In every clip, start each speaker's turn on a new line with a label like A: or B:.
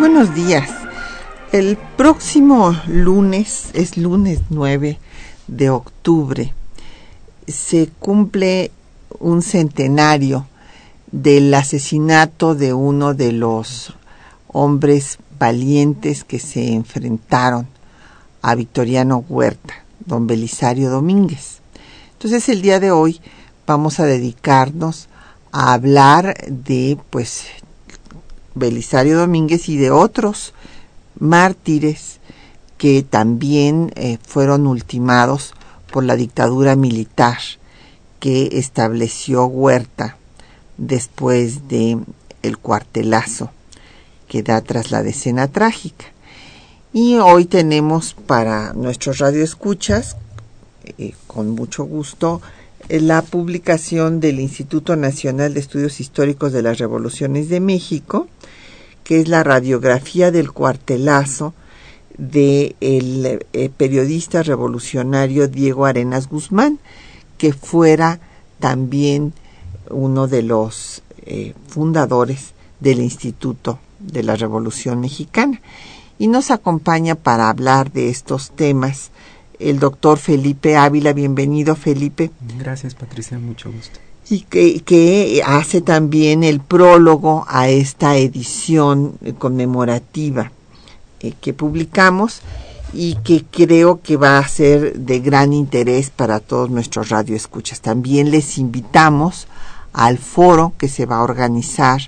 A: Buenos días. El próximo lunes, es lunes 9 de octubre, se cumple un centenario del asesinato de uno de los hombres valientes que se enfrentaron a Victoriano Huerta don Belisario Domínguez. Entonces el día de hoy vamos a dedicarnos a hablar de pues Belisario Domínguez y de otros mártires que también eh, fueron ultimados por la dictadura militar que estableció Huerta después de el cuartelazo que da tras la decena trágica. Y hoy tenemos para nuestros radioescuchas, eh, con mucho gusto, la publicación del Instituto Nacional de Estudios Históricos de las Revoluciones de México, que es la radiografía del cuartelazo del de eh, periodista revolucionario Diego Arenas Guzmán, que fuera también uno de los fundadores del Instituto de la Revolución Mexicana. Y nos acompaña para hablar de estos temas el doctor Felipe Ávila. Bienvenido, Felipe.
B: Gracias, Patricia, mucho gusto.
A: Y que, hace también el prólogo a esta edición conmemorativa eh, que publicamos y que creo que va a ser de gran interés para todos nuestros radioescuchas. También les invitamos al foro que se va a organizar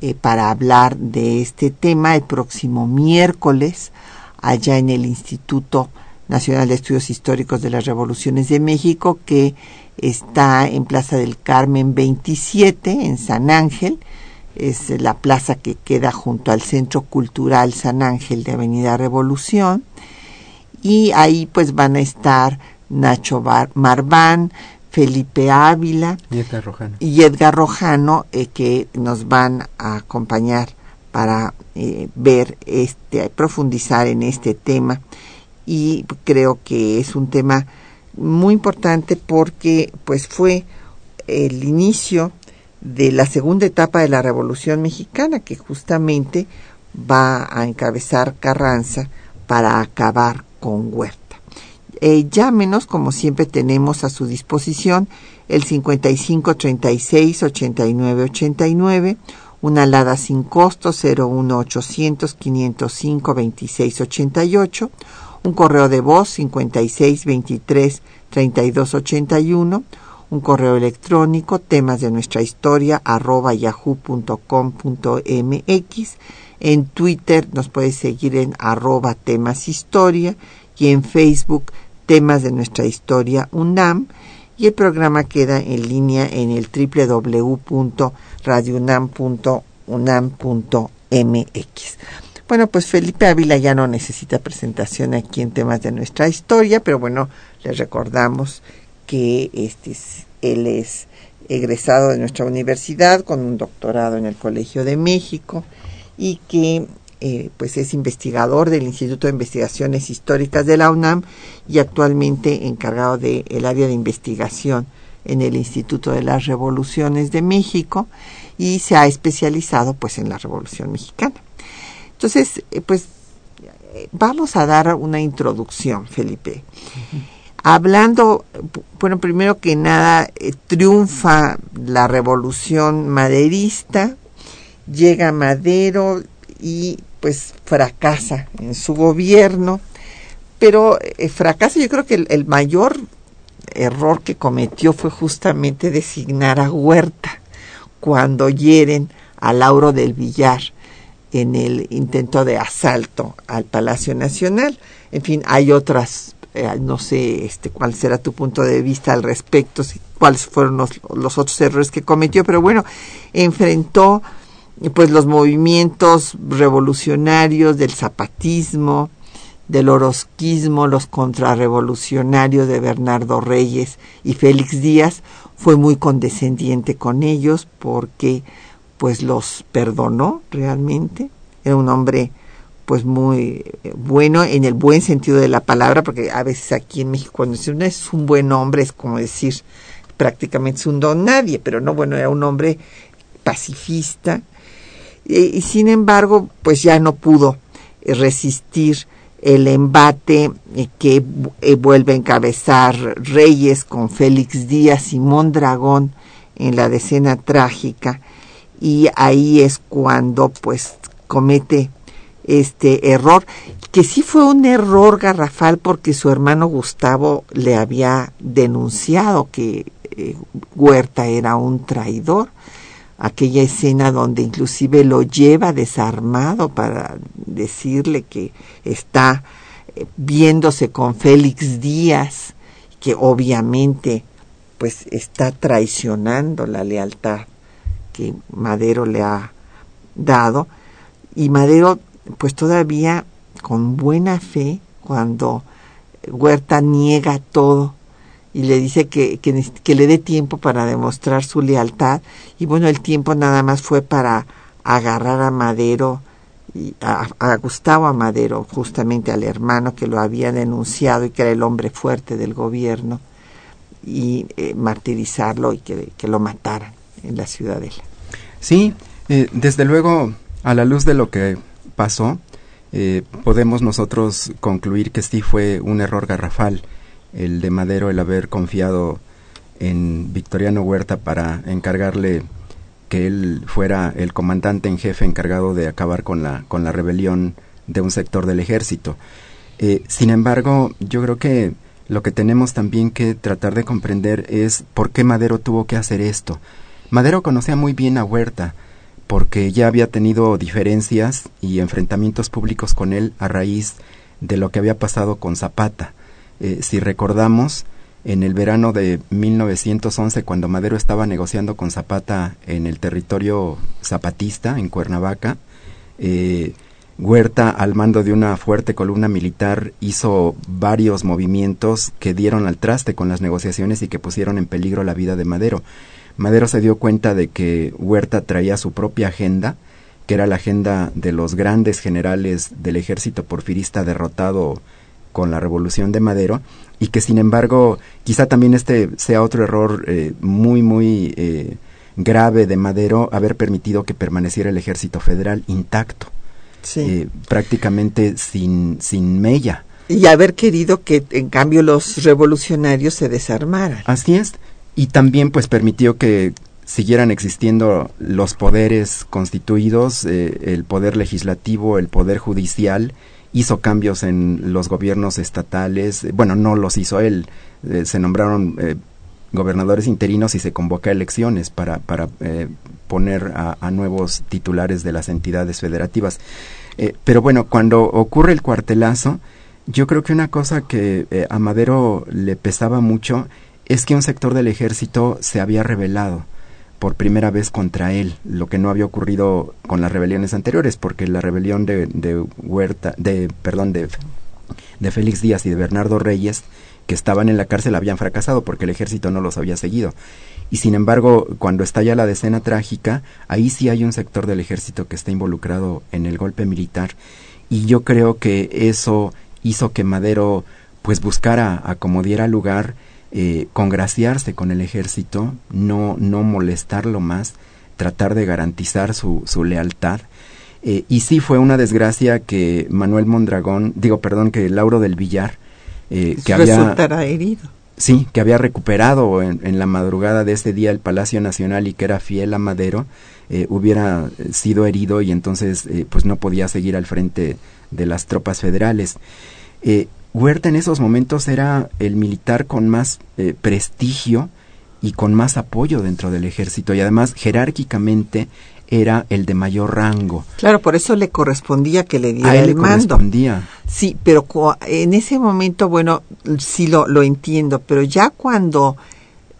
A: eh, para hablar de este tema el próximo miércoles allá en el Instituto Nacional de Estudios Históricos de las Revoluciones de México que está en Plaza del Carmen 27 en San Ángel. Es la plaza que queda junto al Centro Cultural San Ángel de Avenida Revolución. Y ahí pues van a estar Nacho Marván, Felipe Ávila y Edgar Rojano, eh, que nos van a acompañar para eh, ver este, profundizar en este tema y creo que es un tema muy importante porque pues fue el inicio de la segunda etapa de la Revolución Mexicana que justamente va a encabezar Carranza para acabar con Huerta. Eh, llámenos, como siempre tenemos a su disposición, el 55 36 89 89, una alada sin costo 01 800 505 26 88, un correo de voz 56 23 32 81, un correo electrónico temas de nuestra historia arroba yahoo.com.mx, en Twitter nos puede seguir en arroba temas historia y en Facebook temas de nuestra historia UNAM. Y el programa queda en línea en el www.radiounam.unam.mx. Bueno, pues Felipe Ávila ya no necesita presentación aquí en temas de nuestra historia, pero bueno, les recordamos que este, él es egresado de nuestra universidad con un doctorado en el Colegio de México y que eh, pues es investigador del Instituto de Investigaciones Históricas de la UNAM y actualmente encargado del área de investigación en el Instituto de las Revoluciones de México y se ha especializado pues en la Revolución Mexicana. Entonces, eh, pues vamos a dar una introducción, Felipe. Hablando, bueno, primero que nada, eh, triunfa la revolución maderista, llega Madero y pues fracasa en su gobierno, pero eh, fracasa, yo creo que el, mayor error que cometió fue justamente designar a Huerta cuando hieren a Lauro del Villar en el intento de asalto al Palacio Nacional. En fin, hay otras, eh, no sé este, cuál será tu punto de vista al respecto, cuáles fueron los, los, otros errores que cometió, pero bueno, enfrentó pues los movimientos revolucionarios del zapatismo, del orosquismo, los contrarrevolucionarios de Bernardo Reyes y Félix Díaz, fue muy condescendiente con ellos porque pues los perdonó realmente. Era un hombre pues muy eh, bueno en el buen sentido de la palabra, porque a veces aquí en México cuando uno es un buen hombre es como decir prácticamente es un don nadie, pero no, bueno, era un hombre pacifista y sin embargo pues ya no pudo resistir el embate eh, que eh, vuelve a encabezar Reyes con Félix Díaz y Mondragón en la decena trágica y ahí es cuando pues comete este error que sí fue un error garrafal porque su hermano Gustavo le había denunciado que eh, Huerta era un traidor. Aquella escena donde inclusive lo lleva desarmado para decirle que está eh, viéndose con Félix Díaz, que obviamente pues está traicionando la lealtad que Madero le ha dado. Y Madero pues todavía con buena fe cuando Huerta niega todo y le dice que, que, le dé tiempo para demostrar su lealtad y bueno el tiempo nada más fue para agarrar a Madero y a, Gustavo Amadero justamente al hermano que lo había denunciado y que era el hombre fuerte del gobierno y eh, martirizarlo y que, que, lo mataran en la ciudadela
B: sí eh, desde luego a la luz de lo que pasó eh, podemos nosotros concluir que sí fue un error garrafal el de Madero el haber confiado en Victoriano Huerta para encargarle que él fuera el comandante en jefe encargado de acabar con la, con la rebelión de un sector del ejército. Eh, sin embargo, yo creo que lo que tenemos también que tratar de comprender es por qué Madero tuvo que hacer esto. Madero conocía muy bien a Huerta, porque ya había tenido diferencias y enfrentamientos públicos con él a raíz de lo que había pasado con Zapata. Eh, si recordamos, en el verano de 1911, cuando Madero estaba negociando con Zapata en el territorio zapatista, en Cuernavaca, eh, Huerta, al mando de una fuerte columna militar, hizo varios movimientos que dieron al traste con las negociaciones y que pusieron en peligro la vida de Madero. Madero se dio cuenta de que Huerta traía su propia agenda, que era la agenda de los grandes generales del ejército porfirista derrotado con la revolución de Madero y que sin embargo quizá también este sea otro error eh, muy muy eh, grave de Madero haber permitido que permaneciera el ejército federal intacto eh, prácticamente sin sin mella.
A: Y haber querido que en cambio los revolucionarios se desarmaran.
B: Así es y también pues permitió que siguieran existiendo los poderes constituidos el poder legislativo el poder judicial hizo cambios en los gobiernos estatales, bueno, no los hizo él, eh, se nombraron eh, gobernadores interinos y se convoca elecciones para, para eh, poner a, nuevos titulares de las entidades federativas. pero bueno, cuando ocurre el cuartelazo, yo creo que una cosa que a Madero le pesaba mucho es que un sector del ejército se había rebelado por primera vez contra él, lo que no había ocurrido con las rebeliones anteriores, porque la rebelión de, Huerta, de, perdón, de, Félix Díaz y de Bernardo Reyes, que estaban en la cárcel, habían fracasado porque el ejército no los había seguido. Y sin embargo, cuando estalla la decena trágica, ahí sí hay un sector del ejército que está involucrado en el golpe militar. Y yo creo que eso hizo que Madero pues buscara a como diera lugar eh, congraciarse con el ejército, no, no molestarlo más, tratar de garantizar su, su lealtad. Eh, y sí fue una desgracia que Manuel Mondragón, digo, perdón, que Lauro del Villar,
A: eh, que había... herido.
B: Sí, que había recuperado en, en, la madrugada de ese día el Palacio Nacional y que era fiel a Madero, eh, hubiera sido herido y entonces pues no podía seguir al frente de las tropas federales. Huerta en esos momentos era el militar con más eh, prestigio y con más apoyo dentro del ejército y además jerárquicamente era el de mayor rango.
A: Claro, por eso le correspondía que le diera
B: A él
A: el
B: le
A: mando.
B: correspondía.
A: Sí, pero en ese momento, bueno, sí lo, lo entiendo, pero ya cuando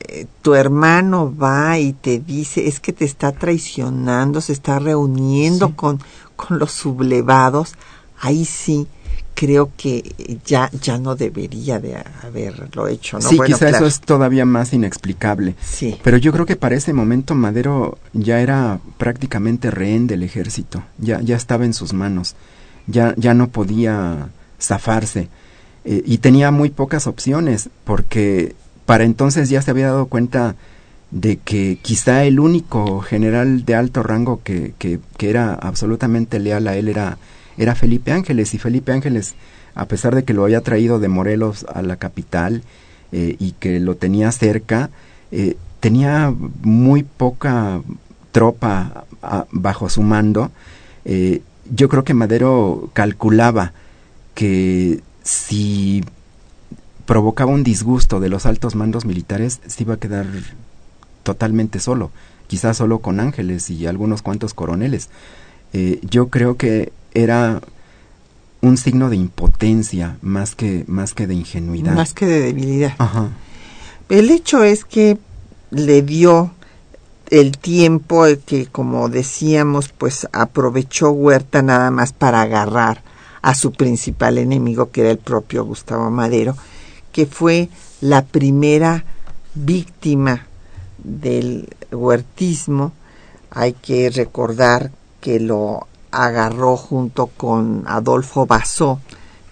A: eh, tu hermano va y te dice, es que te está traicionando, se está reuniendo con, con los sublevados, ahí sí creo que ya, ya no debería de haberlo hecho. ¿no?
B: Sí, quizá eso es todavía más inexplicable.
A: Sí.
B: Pero yo creo que para ese momento Madero ya era prácticamente rehén del ejército, ya, ya estaba en sus manos, ya, ya no podía zafarse. Eh, y tenía muy pocas opciones, porque para entonces ya se había dado cuenta de que quizá el único general de alto rango que, que, que era absolutamente leal a él era era Felipe Ángeles y Felipe Ángeles, a pesar de que lo había traído de Morelos a la capital eh, y que lo tenía cerca, eh, tenía muy poca tropa bajo su mando. Eh, yo creo que Madero calculaba que si provocaba un disgusto de los altos mandos militares, se iba a quedar totalmente solo, quizás solo con Ángeles y algunos cuantos coroneles. Yo creo que era un signo de impotencia más que más que de ingenuidad.
A: Más que de debilidad. El hecho es que le dio el tiempo que como decíamos pues aprovechó Huerta nada más para agarrar a su principal enemigo que era el propio Gustavo Madero que fue la primera víctima del huertismo. Hay que recordar que lo agarró junto con Adolfo Basó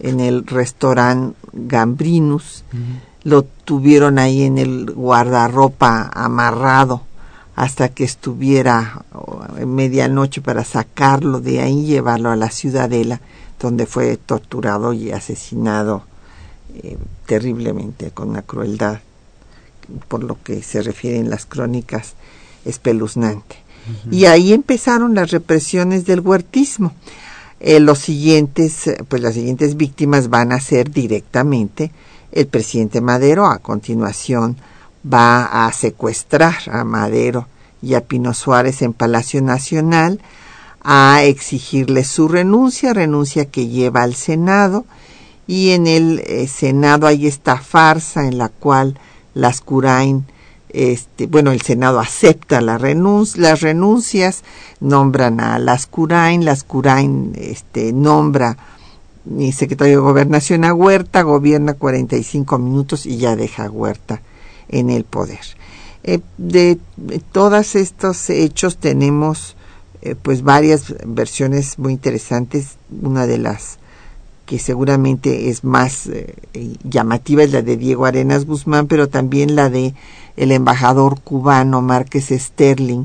A: en el restaurante Gambrinus. Lo tuvieron ahí en el guardarropa amarrado hasta que estuviera en medianoche para sacarlo de ahí y llevarlo a la ciudadela, donde fue torturado y asesinado eh, terriblemente, con una crueldad, por lo que se refiere en las crónicas, espeluznante. Y ahí empezaron las represiones del huertismo. Eh, los siguientes, pues las siguientes víctimas van a ser directamente el presidente Madero. A continuación va a secuestrar a Madero y a Pino Suárez en Palacio Nacional, a exigirle su renuncia, renuncia que lleva al Senado, y en el eh, Senado hay esta farsa en la cual las Curain este, bueno, el Senado acepta la las renuncias, nombran a Lascurain, Lascurain este, nombra mi secretario de Gobernación a Huerta, gobierna 45 minutos y ya deja a Huerta en el poder. Eh, de, todos estos hechos tenemos eh, pues varias versiones muy interesantes. Una de las que seguramente es más eh, llamativa es la de Diego Arenas Guzmán, pero también la de el embajador cubano Márquez Sterling,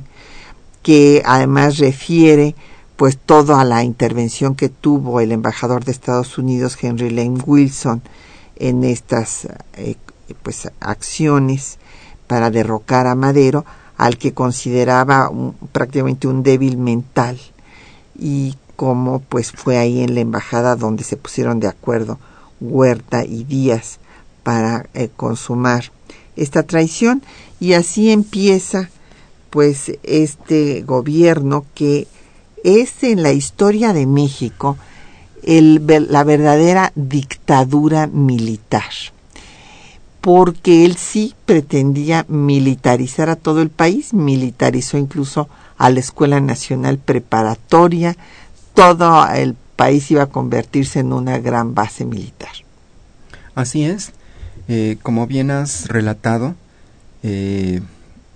A: que además refiere pues todo a la intervención que tuvo el embajador de Estados Unidos Henry Lane Wilson en estas eh, pues acciones para derrocar a Madero al que consideraba prácticamente un débil mental. Y como pues fue ahí en la embajada donde se pusieron de acuerdo Huerta y Díaz para eh, consumar esta traición. Y así empieza pues este gobierno que es en la historia de México el, la verdadera dictadura militar. Porque él sí pretendía militarizar a todo el país, militarizó incluso a la Escuela Nacional Preparatoria, todo el país iba a convertirse en una gran base militar.
B: Así es, eh, como bien has relatado, eh,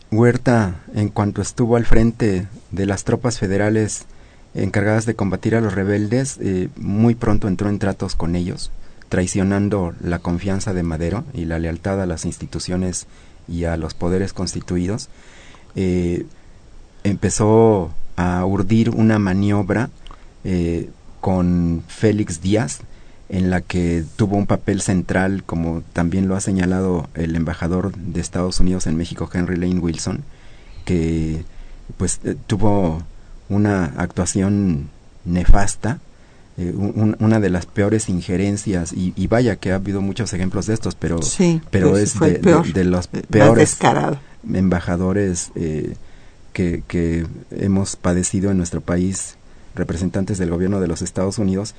B: Huerta, en cuanto estuvo al frente de las tropas federales encargadas de combatir a los rebeldes, eh, muy pronto entró en tratos con ellos, traicionando la confianza de Madero y la lealtad a las instituciones y a los poderes constituidos. empezó a urdir una maniobra con Félix Díaz, en la que tuvo un papel central, como también lo ha señalado el embajador de Estados Unidos en México, Henry Lane Wilson, que pues eh, tuvo una actuación nefasta, eh, una de las peores injerencias, y, vaya que ha habido muchos ejemplos de estos, pero, pero pues, es de, los peores embajadores eh, que, que hemos padecido en nuestro país, representantes del gobierno de los Estados Unidos,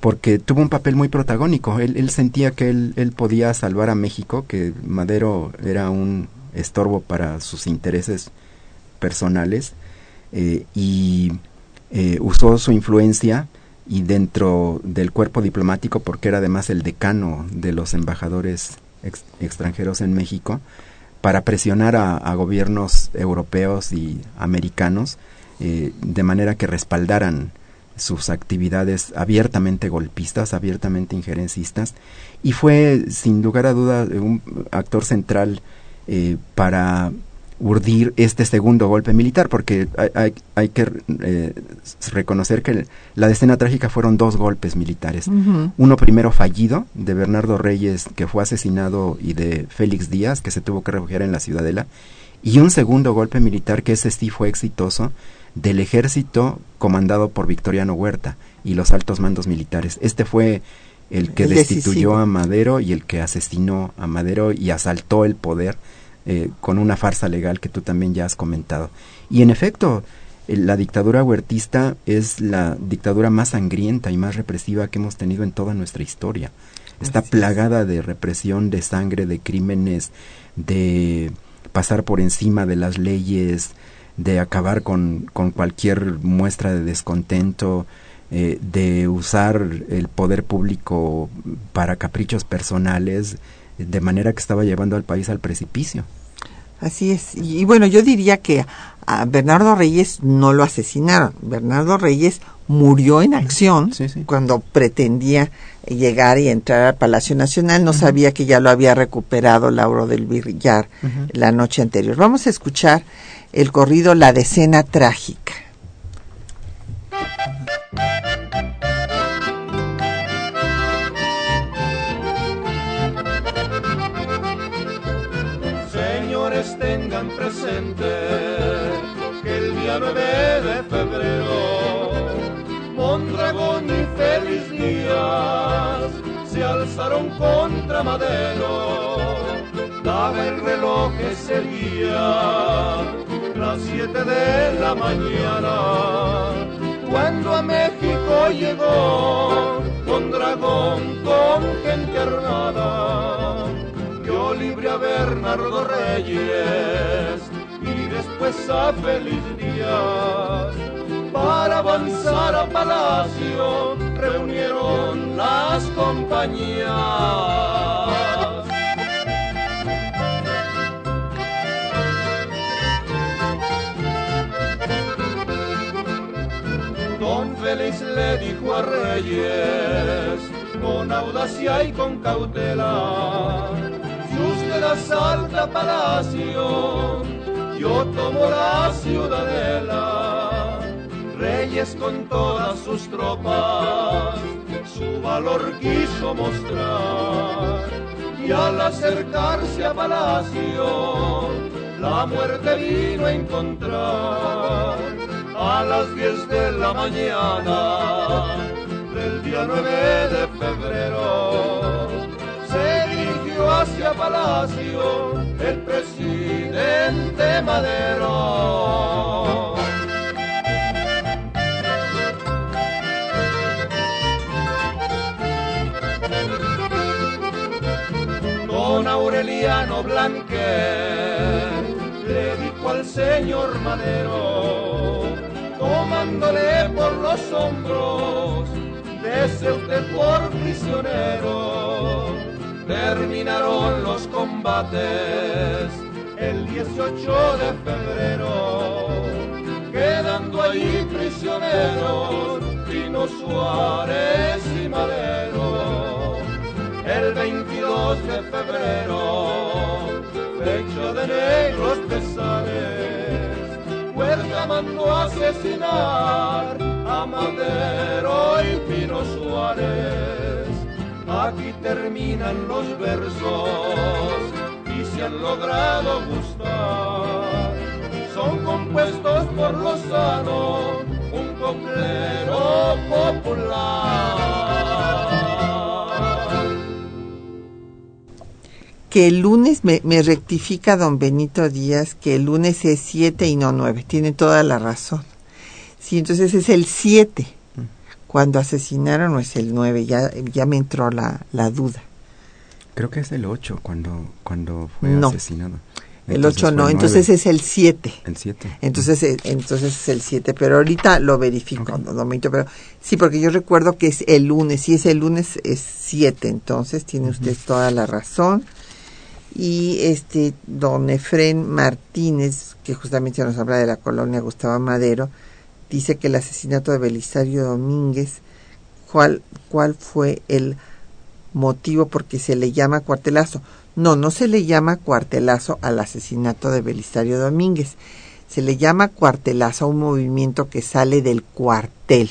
B: porque tuvo un papel muy protagónico. Él, sentía que él, él, podía salvar a México, que Madero era un estorbo para sus intereses personales eh, y eh, usó su influencia y dentro del cuerpo diplomático, porque era además el decano de los embajadores extranjeros en México, para presionar a, gobiernos europeos y americanos eh, de manera que respaldaran sus actividades abiertamente golpistas, abiertamente injerencistas, y fue sin lugar a duda un actor central eh, para urdir este segundo golpe militar, porque hay, hay, que eh, reconocer que la escena trágica fueron dos golpes militares. Uno primero fallido, de Bernardo Reyes, que fue asesinado, y de Félix Díaz, que se tuvo que refugiar en la Ciudadela, y un segundo golpe militar, que ese sí fue exitoso, del ejército comandado por Victoriano Huerta y los altos mandos militares. Este fue el que destituyó a Madero y el que asesinó a Madero y asaltó el poder eh, con una farsa legal que tú también ya has comentado. Y en efecto, la dictadura huertista es la dictadura más sangrienta y más represiva que hemos tenido en toda nuestra historia. Está plagada de represión, de sangre, de crímenes, de pasar por encima de las leyes, de acabar con, con cualquier muestra de descontento, eh, de usar el poder público para caprichos personales, de manera que estaba llevando al país al precipicio.
A: Así es. Y, bueno, yo diría que a Bernardo Reyes no lo asesinaron. Bernardo Reyes murió en acción cuando pretendía llegar y entrar al Palacio Nacional. No sabía que ya lo había recuperado Lauro del Villar la noche anterior. Vamos a escuchar el corrido La Decena Trágica.
C: Señores, tengan presente que el día 9 de febrero, Mondragón y Feliz Díaz se alzaron contra Madero. Daba el reloj ese día de la mañana, cuando a México llegó con dragón, con gente armada, dio libre a Bernardo Reyes y después a Feliz Díaz. Para avanzar a Palacio reunieron las compañías. Félix le dijo a Reyes, con audacia y con cautela, si usted asalta palacio, yo tomo la ciudadela. Reyes con todas sus tropas, su valor quiso mostrar, y al acercarse a palacio, la muerte vino a encontrar a las 10 de la mañana del día 9 de febrero se dirigió hacia Palacio el presidente Madero. Don Aureliano Blanque le dijo al señor Madero tomándole por los hombros, desde usted por prisionero. Terminaron los combates el 18 de febrero, quedando ahí prisioneros Pino Suárez y Madero. El 22 de febrero, fecha de negros pesares Huerta mandó asesinar a Madero y Pino Suárez. Aquí terminan los versos y se han logrado gustar. Son compuestos por Lozano, un coplero popular.
A: Que el lunes me, rectifica don Benito Díaz que el lunes es 7 y no 9. Tiene toda la razón. Sí, entonces es el 7 cuando asesinaron o es el 9. Ya, ya me entró la, la duda.
B: Creo que es el 8 cuando, cuando fue asesinado.
A: El 8
B: fue
A: no, entonces es el 7.
B: El 7.
A: Entonces, eh, entonces es el 7, pero ahorita lo verifico,
B: Ok.
A: no, no minto, pero sí, porque yo recuerdo que es el lunes, si es el lunes es 7, entonces tiene usted toda la razón. Y este, don Efren Martínez, que justamente nos habla de la colonia Gustavo Madero, dice que el asesinato de Belisario Domínguez, ¿cuál, cuál fue el motivo porque se le llama cuartelazo? No, no se le llama cuartelazo al asesinato de Belisario Domínguez. Se le llama cuartelazo a un movimiento que sale del cuartel,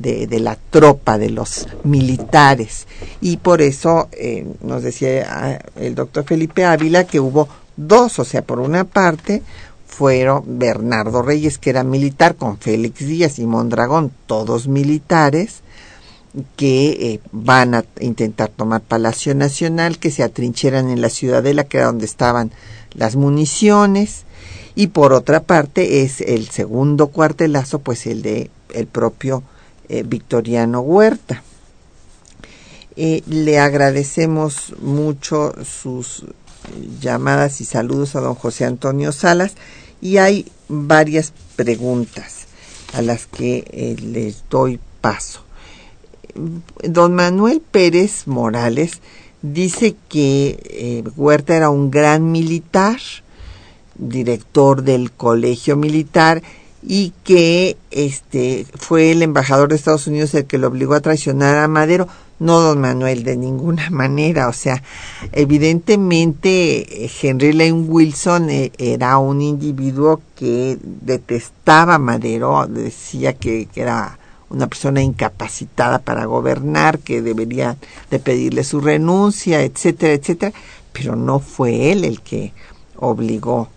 A: de, de la tropa, de los militares. Y por eso eh, nos decía ah, el doctor Felipe Ávila que hubo dos, o sea, por una parte fueron Bernardo Reyes, que era militar, con Félix Díaz y Mondragón, todos militares, que eh, van a intentar tomar Palacio Nacional, que se atrincheran en la Ciudadela, que era donde estaban las municiones, y por otra parte es el segundo cuartelazo, pues el de el propio eh, Victoriano Huerta. Eh, le agradecemos mucho sus eh, llamadas y saludos a don José Antonio Salas y hay varias preguntas a las que les doy paso. Don Manuel Pérez Morales dice que Huerta era un gran militar, director del colegio militar y que este fue el embajador de Estados Unidos el que lo obligó a traicionar a Madero. No, don Manuel, de ninguna manera. O sea, evidentemente eh, Henry Lane Wilson eh, era un individuo que detestaba a Madero, decía que, que era una persona incapacitada para gobernar, que debería de pedirle su renuncia, etcétera, etcétera, pero no fue él el que obligó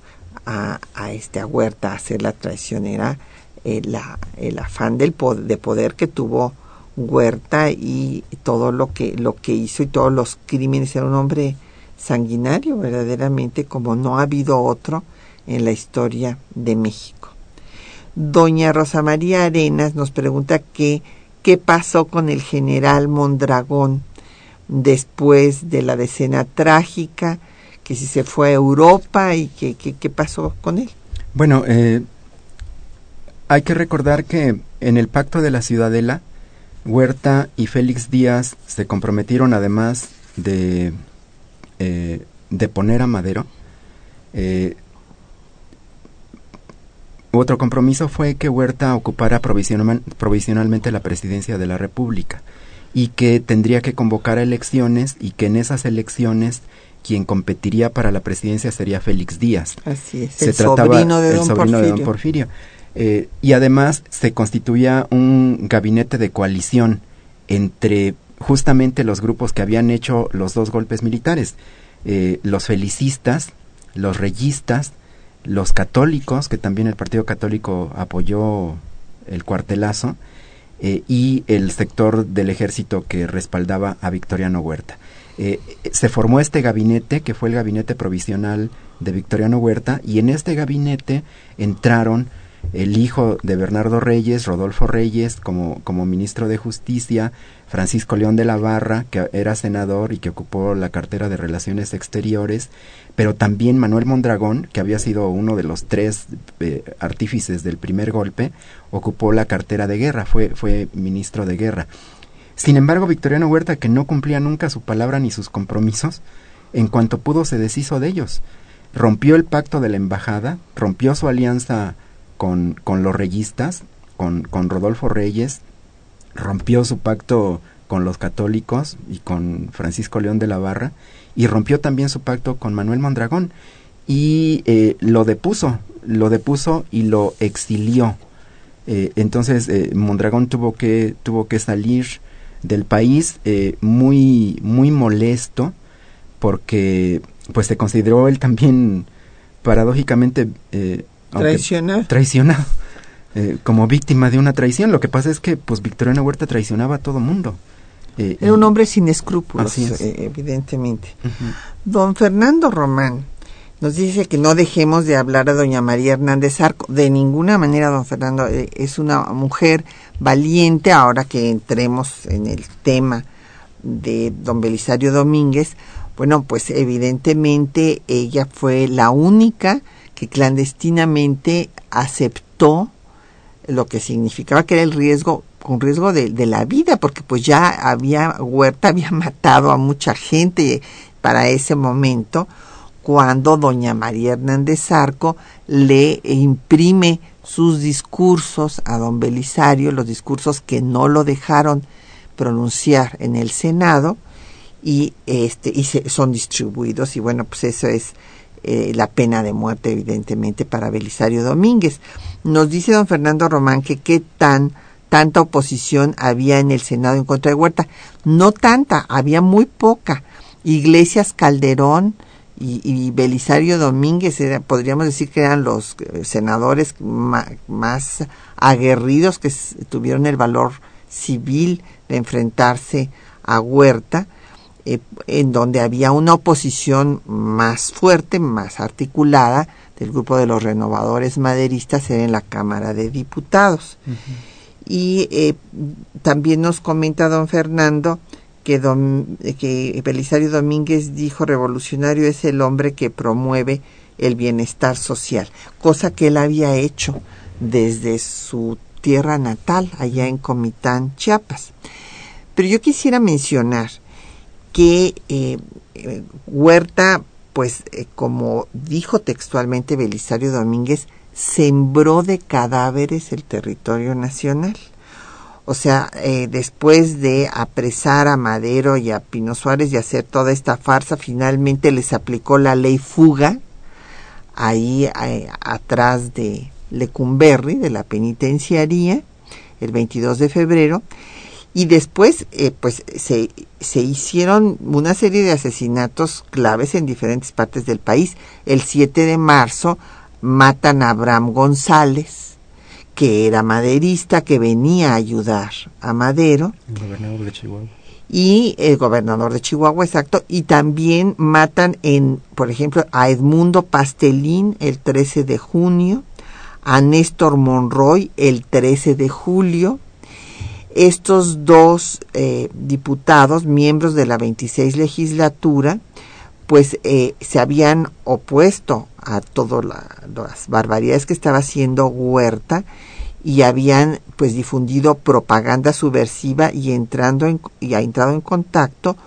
A: a, este Huerta a hacer la traición, era eh, la, el afán del poder, de poder que tuvo Huerta y todo lo que lo que hizo y todos los crímenes era un hombre sanguinario verdaderamente como no ha habido otro en la historia de México. Doña Rosa María Arenas nos pregunta que qué pasó con el general Mondragón después de la decena trágica, que si se fue a Europa y que qué pasó con él.
B: Bueno, eh, hay que recordar que en el pacto de la Ciudadela, Huerta y Félix Díaz se comprometieron además de, eh, de poner a Madero. Eh, otro compromiso fue que Huerta ocupara provisional, provisionalmente la presidencia de la República y que tendría que convocar elecciones y que en esas elecciones quien competiría para la presidencia sería Félix Díaz.
A: Así es,
B: se
A: el
B: trataba
A: sobrino de
B: el
A: don
B: sobrino
A: Porfirio.
B: de don Porfirio. Eh, y además se constituía un gabinete de coalición entre justamente los grupos que habían hecho los dos golpes militares, eh, los felicistas, los reyistas, los católicos, que también el Partido Católico apoyó el cuartelazo, eh, y el sector del ejército que respaldaba a Victoriano Huerta. Eh, se formó este gabinete, que fue el gabinete provisional de Victoriano Huerta, y en este gabinete entraron el hijo de Bernardo Reyes, Rodolfo Reyes, como, como ministro de Justicia, Francisco León de la Barra, que era senador y que ocupó la cartera de Relaciones Exteriores, pero también Manuel Mondragón, que había sido uno de los tres eh, artífices del primer golpe, ocupó la cartera de guerra, fue, fue ministro de guerra. Sin embargo, Victoriano Huerta, que no cumplía nunca su palabra ni sus compromisos, en cuanto pudo se deshizo de ellos. Rompió el pacto de la embajada, rompió su alianza con, con los reyistas, con, con Rodolfo Reyes, rompió su pacto con los católicos y con Francisco León de la Barra, y rompió también su pacto con Manuel Mondragón, y eh, lo depuso, lo depuso y lo exilió. Eh, entonces eh, Mondragón tuvo que, tuvo que salir del país eh, muy, muy molesto, porque pues se consideró él también paradójicamente eh, traicionado eh, como víctima de una traición. Lo que pasa es que pues Victoriano Huerta traicionaba a todo mundo. Eh,
A: Era un hombre sin escrúpulos,
B: es.
A: eh, evidentemente. Don Fernando Román nos dice que no dejemos de hablar a doña María Hernández Arco. De ninguna manera, don Fernando, es una mujer valiente ahora que entremos en el tema de don Belisario Domínguez, Bueno, pues evidentemente ella fue la única que clandestinamente aceptó lo que significaba que era el riesgo con riesgo de, de, la vida, porque pues ya había, Huerta había matado a mucha gente para ese momento, cuando doña María Hernández Arco le imprime sus discursos a don Belisario, los discursos que no lo dejaron pronunciar en el Senado, y este y se, son distribuidos y bueno pues eso es eh, la pena de muerte evidentemente para Belisario Domínguez. Nos dice don Fernando Román que qué tan tanta oposición había en el Senado en contra de Huerta. No tanta había muy poca. Iglesias Calderón y, y Belisario Domínguez era, podríamos decir que eran los eh, senadores más, más aguerridos que tuvieron el valor civil de enfrentarse a Huerta eh, en donde había una oposición más fuerte, más articulada del grupo de los renovadores maderistas en la Cámara de Diputados. Y eh, también nos comenta don Fernando que, don, que Belisario Domínguez dijo revolucionario es el hombre que promueve el bienestar social, cosa que él había hecho desde su tierra natal, allá en Comitán, Chiapas. Pero yo quisiera mencionar que eh, eh, Huerta, pues eh, como dijo textualmente Belisario Domínguez, sembró de cadáveres el territorio nacional. O sea, después de apresar a Madero y a Pino Suárez y hacer toda esta farsa, finalmente les aplicó la ley fuga ahí atrás de Lecumberri, de la penitenciaría, el 22 de febrero, y después eh, pues se, se hicieron una serie de asesinatos claves en diferentes partes del país. El 7 de marzo matan a Abraham González, que era maderista, que venía a ayudar a Madero.
D: El gobernador de Chihuahua.
A: Y el gobernador de Chihuahua, exacto. Y también matan en, por ejemplo, a Edmundo Pastelín el 13 de junio, a Néstor Monroy el 13 de julio, estos dos eh, diputados, miembros de la 26 legislatura, pues eh, se habían opuesto a todas las barbaridades que estaba haciendo Huerta y habían pues difundido propaganda subversiva y entrando en, y ha entrado en contacto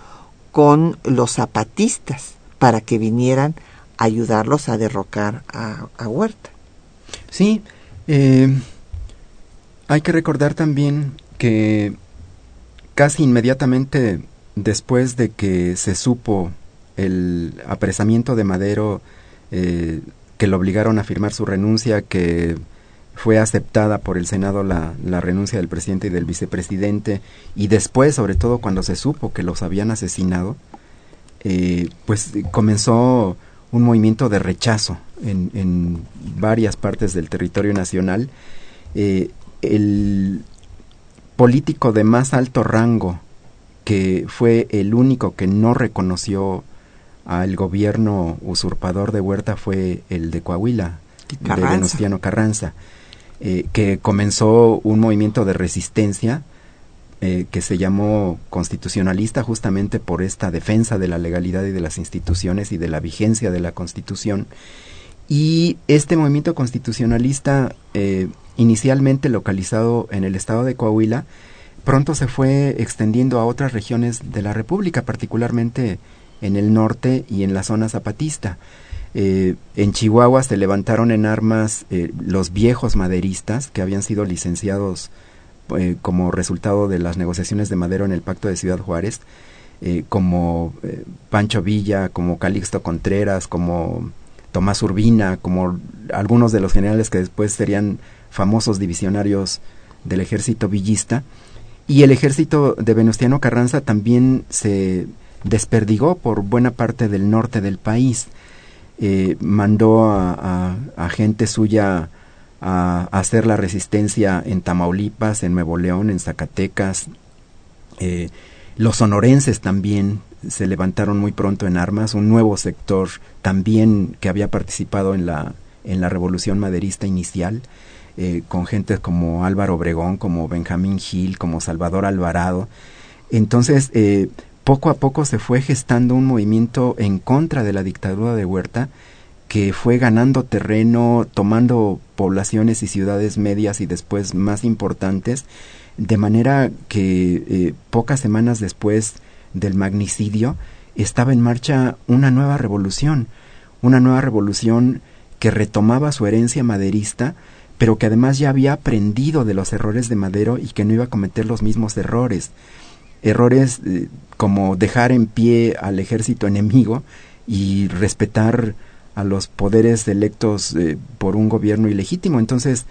A: con los zapatistas para que vinieran a ayudarlos a derrocar a, Huerta.
B: Sí, eh, hay que recordar también que casi inmediatamente después de que se supo el apresamiento de Madero, eh, que lo obligaron a firmar su renuncia, que fue aceptada por el Senado la, la, renuncia del presidente y del vicepresidente, y después, sobre todo cuando se supo que los habían asesinado, eh, pues comenzó un movimiento de rechazo en, en varias partes del territorio nacional. Eh, el, político de más alto rango que fue el único que no reconoció al gobierno usurpador de Huerta fue el de Coahuila, de Venustiano Carranza, eh, que comenzó un movimiento de resistencia eh, que se llamó constitucionalista justamente por esta defensa de la legalidad y de las instituciones y de la vigencia de la Constitución. Y este movimiento constitucionalista eh, inicialmente localizado en el estado de Coahuila, pronto se fue extendiendo a otras regiones de la República, particularmente en el norte y en la zona zapatista. Eh, en Chihuahua se levantaron en armas eh, los viejos maderistas que habían sido licenciados eh, como resultado de las negociaciones de Madero en el Pacto de Ciudad Juárez, como Pancho Villa, como Calixto Contreras, como Tomás Urbina, como algunos de los generales que después serían famosos divisionarios del ejército villista, y el ejército de Venustiano Carranza también se desperdigó por buena parte del norte del país. Eh, mandó a, gente suya a, hacer la resistencia en Tamaulipas, en Nuevo León, en Zacatecas. Eh, los sonorenses también se levantaron muy pronto en armas, un nuevo sector también que había participado en la, en la revolución maderista inicial. Eh, con gente como Álvaro Obregón, como Benjamín Gil, como Salvador Alvarado. Entonces, poco a poco se fue gestando un movimiento en contra de la dictadura de Huerta que fue ganando terreno, tomando poblaciones y ciudades medias y después más importantes, de manera que eh, pocas semanas después del magnicidio estaba en marcha una nueva revolución, una nueva revolución que retomaba su herencia maderista, pero que además ya había aprendido de los errores de Madero y que no iba a cometer los mismos errores. Errores eh, como dejar en pie al ejército enemigo y respetar a los poderes electos eh, por un gobierno ilegítimo. Entonces,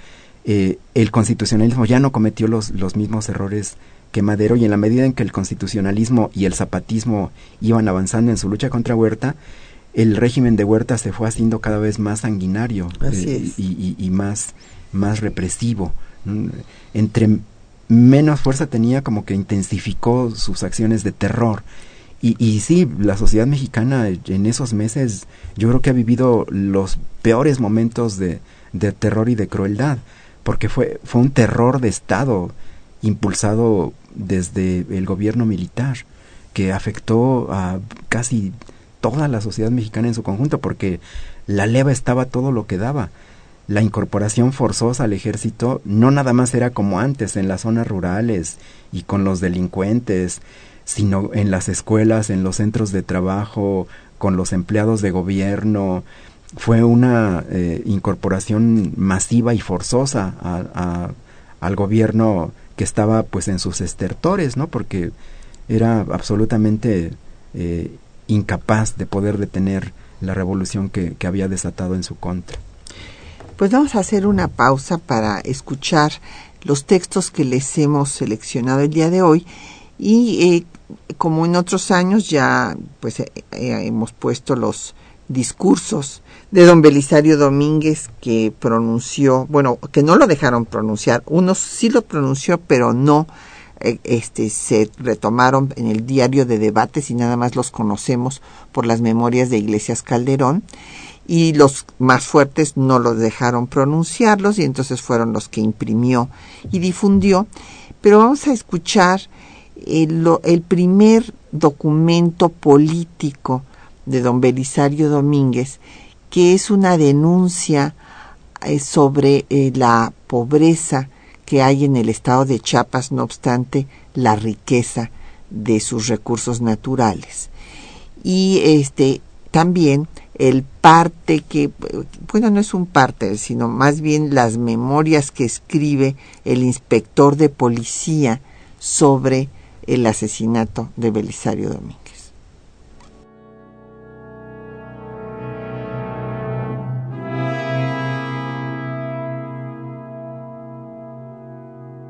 B: eh, el constitucionalismo ya no cometió los, los mismos errores que Madero y en la medida en que el constitucionalismo y el zapatismo iban avanzando en su lucha contra Huerta, el régimen de Huerta se fue haciendo cada vez más sanguinario
A: eh,
B: y, y, más, más represivo. Entre menos fuerza tenía, como que intensificó sus acciones de terror. Y, y sí, la sociedad mexicana en esos meses yo creo que ha vivido los peores momentos de, de terror y de crueldad, porque fue, fue un terror de Estado impulsado desde el gobierno militar, que afectó a casi toda la sociedad mexicana en su conjunto, porque la leva estaba todo lo que daba. La incorporación forzosa al ejército no nada más era como antes en las zonas rurales y con los delincuentes, sino en las escuelas, en los centros de trabajo, con los empleados de gobierno. Fue una eh, incorporación masiva y forzosa al gobierno que estaba pues en sus estertores, ¿no? Porque era absolutamente eh, incapaz de poder detener la revolución que había desatado en su contra.
A: Pues vamos a hacer una pausa para escuchar los textos que les hemos seleccionado el día de hoy y eh, como en otros años ya pues eh, eh, hemos puesto los discursos de don Belisario Domínguez que pronunció, bueno, que no lo dejaron pronunciar, uno sí lo pronunció, pero no este se retomaron en el diario de debates y nada más los conocemos por las memorias de Iglesias Calderón y los más fuertes no los dejaron pronunciarlos y entonces fueron los que imprimió y difundió. Pero vamos a escuchar el, primer documento político de don Belisario Domínguez, que es una denuncia eh, sobre eh, la pobreza que hay en el estado de Chiapas, no obstante la riqueza de sus recursos naturales. Y este también el parte que, bueno, no es un parte, sino más bien las memorias que escribe el inspector de policía sobre el asesinato de Belisario Domínguez.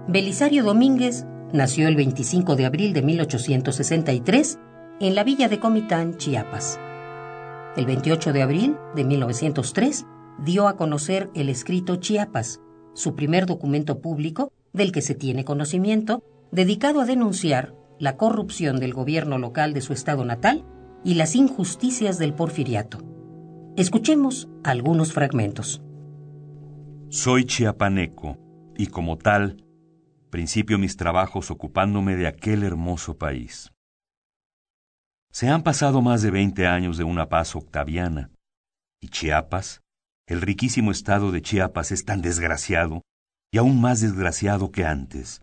D: Belisario Domínguez nació el 25 de abril de 1863 en la villa de Comitán, Chiapas. El 28 de abril de 1903 dio a conocer el escrito Chiapas, su primer documento público del que se tiene conocimiento dedicado a denunciar la corrupción del gobierno local de su estado natal y las injusticias del porfiriato. Escuchemos algunos fragmentos.
E: Soy chiapaneco y como tal, principio mis trabajos ocupándome de aquel hermoso país. Se han pasado más de veinte años de una paz octaviana, y Chiapas, el riquísimo estado de Chiapas es tan desgraciado, y aún más desgraciado que antes,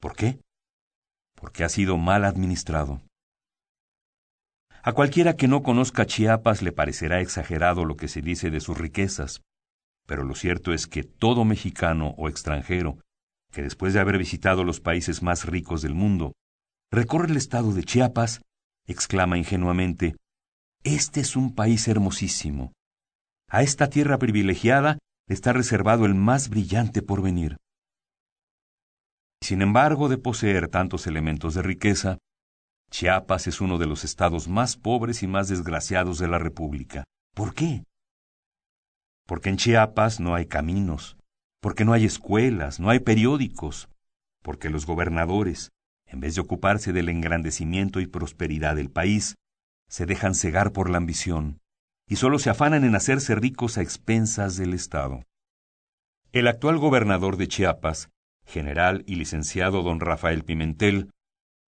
E: ¿Por qué? Porque ha sido mal administrado. A cualquiera que no conozca Chiapas le parecerá exagerado lo que se dice de sus riquezas, pero lo cierto es que todo mexicano o extranjero, que después de haber visitado los países más ricos del mundo, recorre el estado de Chiapas, exclama ingenuamente, Este es un país hermosísimo. A esta tierra privilegiada está reservado el más brillante porvenir. Sin embargo, de poseer tantos elementos de riqueza, Chiapas es uno de los estados más pobres y más desgraciados de la República. ¿Por qué? Porque en Chiapas no hay caminos, porque no hay escuelas, no hay periódicos, porque los gobernadores, en vez de ocuparse del engrandecimiento y prosperidad del país, se dejan cegar por la ambición y solo se afanan en hacerse ricos a expensas del Estado. El actual gobernador de Chiapas general y licenciado don Rafael Pimentel,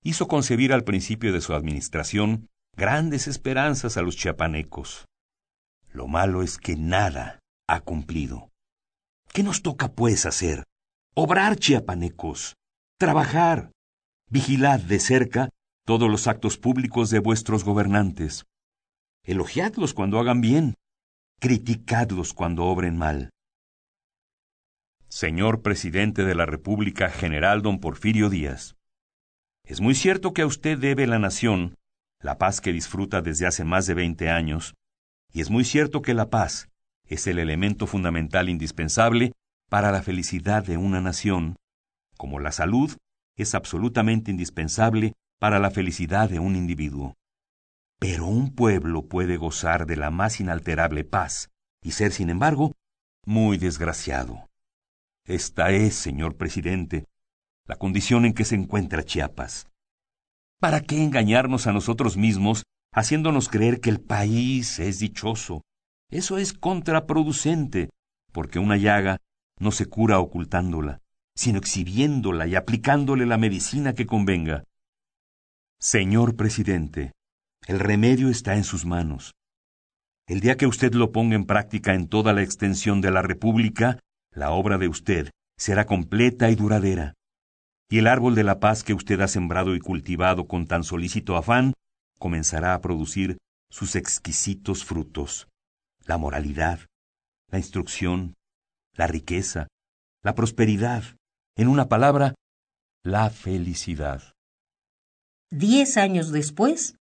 E: hizo concebir al principio de su administración grandes esperanzas a los chiapanecos. Lo malo es que nada ha cumplido. ¿Qué nos toca, pues, hacer? Obrar, chiapanecos, trabajar, vigilad de cerca todos los actos públicos de vuestros gobernantes. Elogiadlos cuando hagan bien, criticadlos cuando obren mal. Señor presidente de la República, general don Porfirio Díaz, es muy cierto que a usted debe la nación la paz que disfruta desde hace más de veinte años, y es muy cierto que la paz es el elemento fundamental indispensable para la felicidad de una nación, como la salud es absolutamente indispensable para la felicidad de un individuo. Pero un pueblo puede gozar de la más inalterable paz y ser, sin embargo, muy desgraciado. Esta es, señor presidente, la condición en que se encuentra Chiapas. ¿Para qué engañarnos a nosotros mismos haciéndonos creer que el país es dichoso? Eso es contraproducente, porque una llaga no se cura ocultándola, sino exhibiéndola y aplicándole la medicina que convenga. Señor presidente, el remedio está en sus manos. El día que usted lo ponga en práctica en toda la extensión de la República, la obra de usted será completa y duradera. Y el árbol de la paz que usted ha sembrado y cultivado con tan solícito afán comenzará a producir sus exquisitos frutos. La moralidad, la instrucción, la riqueza, la prosperidad, en una palabra, la felicidad.
D: Diez años después,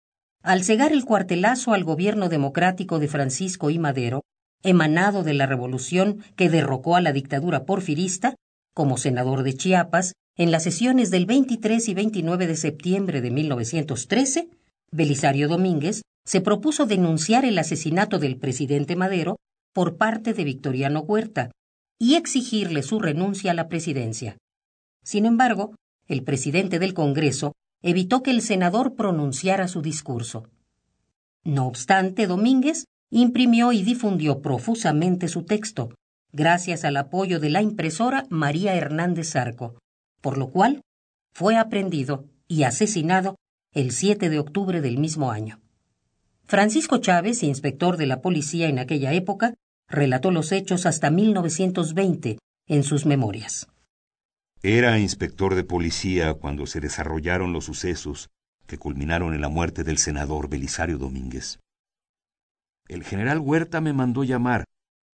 D: al cegar el cuartelazo al gobierno democrático de Francisco I. Madero, emanado de la revolución que derrocó a la dictadura porfirista, como senador de Chiapas, en las sesiones del 23 y 29 de septiembre de 1913, Belisario Domínguez se propuso denunciar el asesinato del presidente Madero por parte de Victoriano Huerta y exigirle su renuncia a la presidencia. Sin embargo, el presidente del Congreso evitó que el senador pronunciara su discurso. No obstante, Domínguez imprimió y difundió profusamente su texto, gracias al apoyo de la impresora María Hernández Zarco, por lo cual fue aprendido y asesinado el 7 de octubre del mismo año. Francisco Chávez, inspector de la policía en aquella época, relató los hechos hasta 1920 en sus memorias.
E: Era inspector de policía cuando se desarrollaron los sucesos que culminaron en la muerte del senador Belisario Domínguez. El general Huerta me mandó llamar,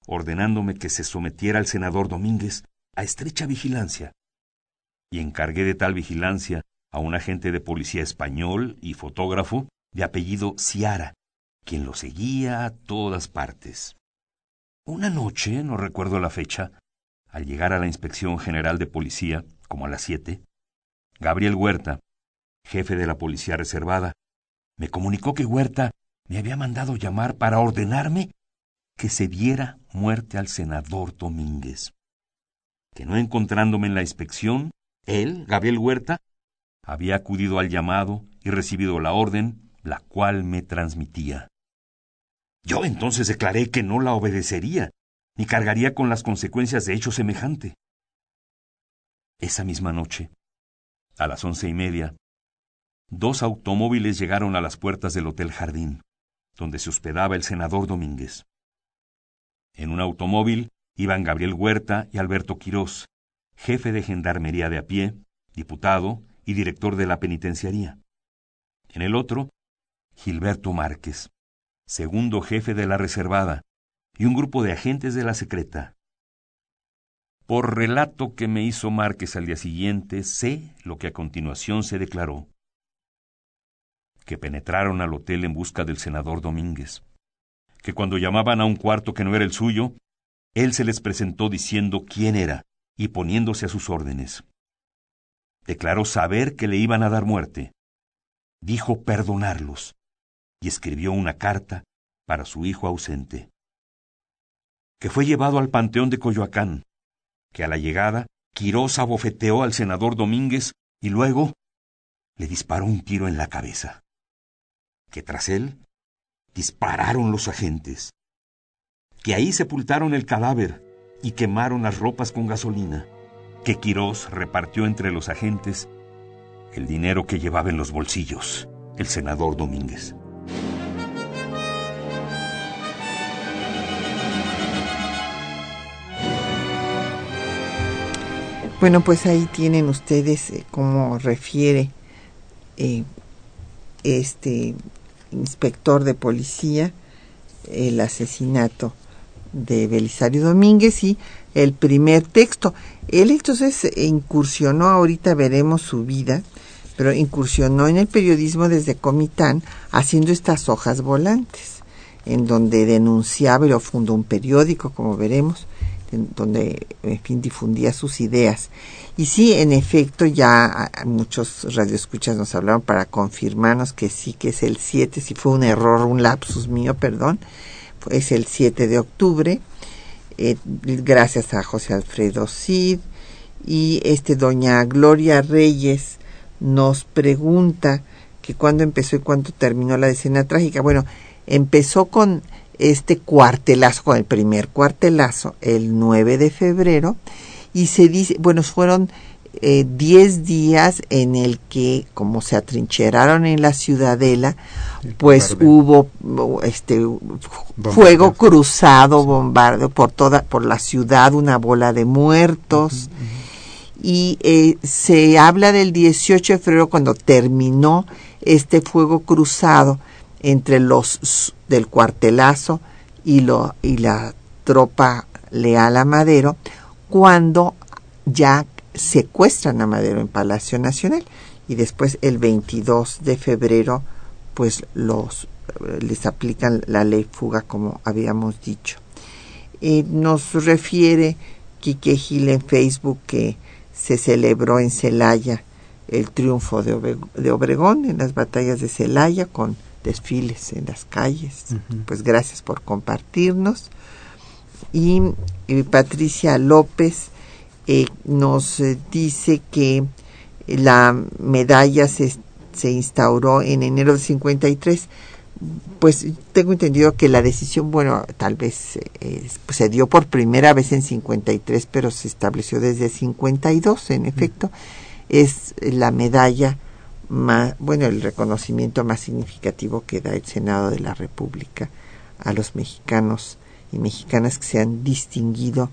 E: ordenándome que se sometiera al senador Domínguez a estrecha vigilancia, y encargué de tal vigilancia a un agente de policía español y fotógrafo de apellido Ciara, quien lo seguía a todas partes. Una noche, no recuerdo la fecha, al llegar a la Inspección General de Policía, como a las siete, Gabriel Huerta, jefe de la Policía Reservada, me comunicó que Huerta me había mandado llamar para ordenarme que se diera muerte al senador Domínguez, que no encontrándome en la inspección, él, Gabriel Huerta, había acudido al llamado y recibido la orden, la cual me transmitía. Yo entonces declaré que no la obedecería, ni cargaría con las consecuencias de hecho semejante. Esa misma noche, a las once y media, dos automóviles llegaron a las puertas del Hotel Jardín, donde se hospedaba el senador Domínguez. En un automóvil iban Gabriel Huerta y Alberto Quirós, jefe de Gendarmería de a pie, diputado y director de la penitenciaría. En el otro, Gilberto Márquez, segundo jefe de la reservada, y un grupo de agentes de la secreta. Por relato que me hizo Márquez al día siguiente, sé lo que a continuación se declaró. Que penetraron al hotel en busca del senador Domínguez. Que cuando llamaban a un cuarto que no era el suyo, él se les presentó diciendo quién era y poniéndose a sus órdenes. Declaró saber que le iban a dar muerte. Dijo perdonarlos y escribió una carta para su hijo ausente. Que fue llevado al panteón de Coyoacán, que a la llegada Quirós abofeteó al senador Domínguez y luego le disparó un tiro en la cabeza. Que tras él dispararon los agentes. Que ahí sepultaron el cadáver y quemaron las ropas con gasolina, que Quirós repartió entre los agentes el dinero que llevaba en los bolsillos el senador Domínguez.
A: Bueno, pues ahí tienen ustedes eh, cómo refiere eh, este inspector de policía el asesinato de Belisario Domínguez y el primer texto. Él entonces incursionó, ahorita veremos su vida, pero incursionó en el periodismo desde Comitán haciendo estas hojas volantes, en donde denunciaba y lo fundó un periódico, como veremos, donde, en fin, difundía sus ideas. Y sí, en efecto, ya muchos radioescuchas nos hablaron para confirmarnos que sí, que es el 7, si fue un error, un lapsus mío, perdón, es el 7 de octubre, eh, gracias a José Alfredo Cid, y este doña Gloria Reyes nos pregunta que cuándo empezó y cuándo terminó la escena trágica. Bueno, empezó con este cuartelazo, con el primer cuartelazo, el 9 de febrero, y se dice, bueno, fueron 10 eh, días en el que, como se atrincheraron en la ciudadela, pues hubo este fuego cruzado, bombardeo por toda, por la ciudad, una bola de muertos. Y eh, se habla del 18 de febrero cuando terminó este fuego cruzado entre los del cuartelazo y, lo, y la tropa leal a Madero, cuando ya secuestran a Madero en Palacio Nacional y después el 22 de febrero pues los les aplican la ley fuga como habíamos dicho. Eh, nos refiere Quique Gil en Facebook que se celebró en Celaya el triunfo de, Obregón en las batallas de Celaya con desfiles en las calles. Pues gracias por compartirnos. Y, Patricia López eh, nos eh, dice que la medalla se, se instauró en enero de 53 pues tengo entendido que la decisión, bueno, tal vez eh, pues, se dio por primera vez en 53, pero se estableció desde 52, en efecto, es la medalla bueno, el reconocimiento más significativo que da el Senado de la República a los mexicanos y mexicanas que se han distinguido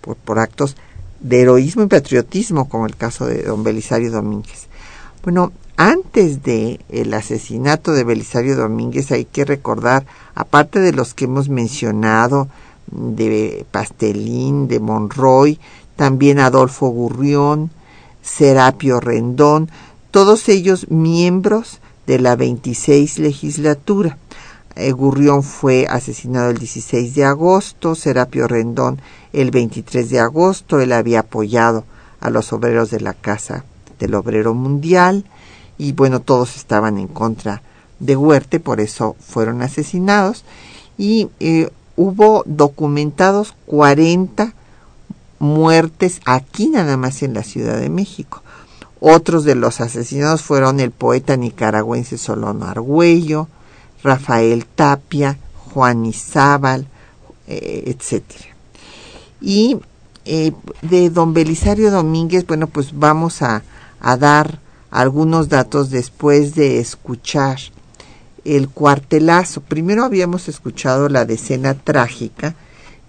A: por, por actos de heroísmo y patriotismo, como el caso de don Belisario Domínguez. Bueno, antes de el asesinato de Belisario Domínguez hay que recordar, aparte de los que hemos mencionado, de Pastelín, de Monroy, también Adolfo Gurrión, Serapio Rendón, todos ellos miembros de la 26 legislatura. Eh, Gurrión fue asesinado el 16 de agosto, Serapio Rendón el 23 de agosto, él había apoyado a los obreros de la Casa del Obrero Mundial y bueno, todos estaban en contra de Huerte, por eso fueron asesinados y eh, hubo documentados 40 muertes aquí nada más en la Ciudad de México. Otros de los asesinados fueron el poeta nicaragüense Solano Argüello, Rafael Tapia, Juan Izábal, eh, etc. Y eh, de don Belisario Domínguez, bueno, pues vamos a dar algunos datos después de escuchar el cuartelazo. Primero habíamos escuchado la decena trágica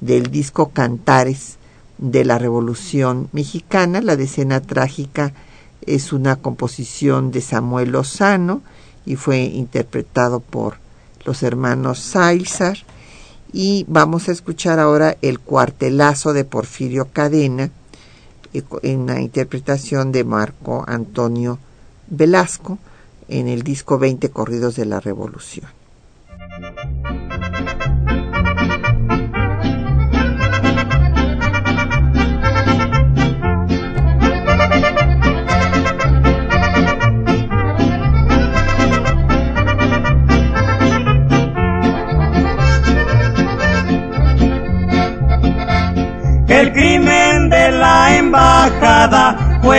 A: del disco Cantares de la Revolución Mexicana, la decena trágica es una composición de Samuel Lozano y fue interpretado por los hermanos Sailzar. Y vamos a escuchar ahora el cuartelazo de Porfirio Cadena eh, en la interpretación de Marco Antonio Velasco en el disco 20 Corridos de la Revolución.